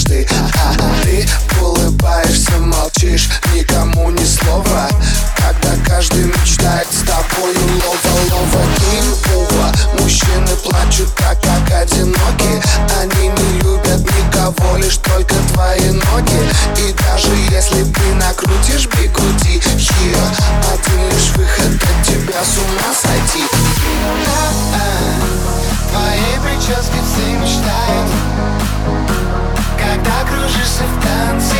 дважды а, а Ты улыбаешься, молчишь, никому ни слова. Когда каждый мечтает с тобой лова, лова и Мужчины плачут, так как одиноки. Они не любят никого, лишь только твои ноги. И даже если ты накрутишь бигуди, хио Один лишь выход от тебя с ума сойти. А -а, Моей прической все мечтают. Кружишься в танце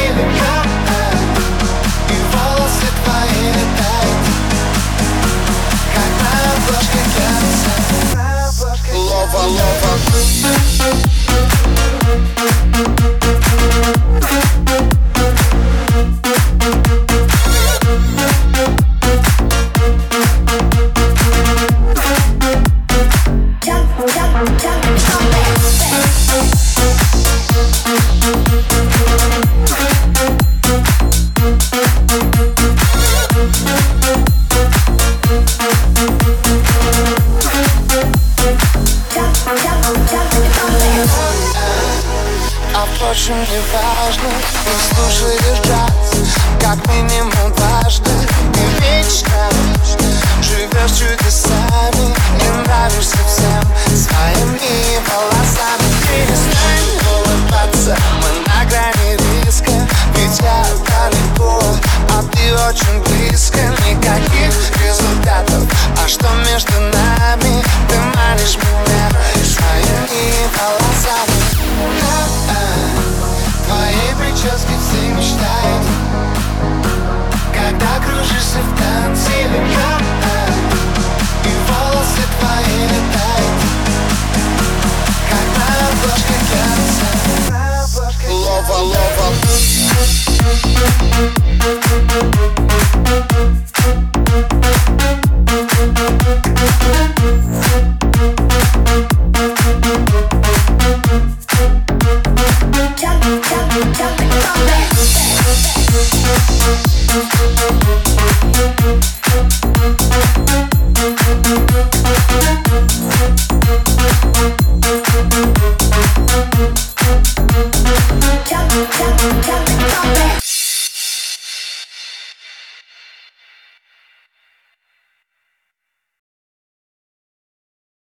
И волосы твои Как на обложке глянца лова впрочем, не важно. Ты слушаешь джаз Как минимум дважды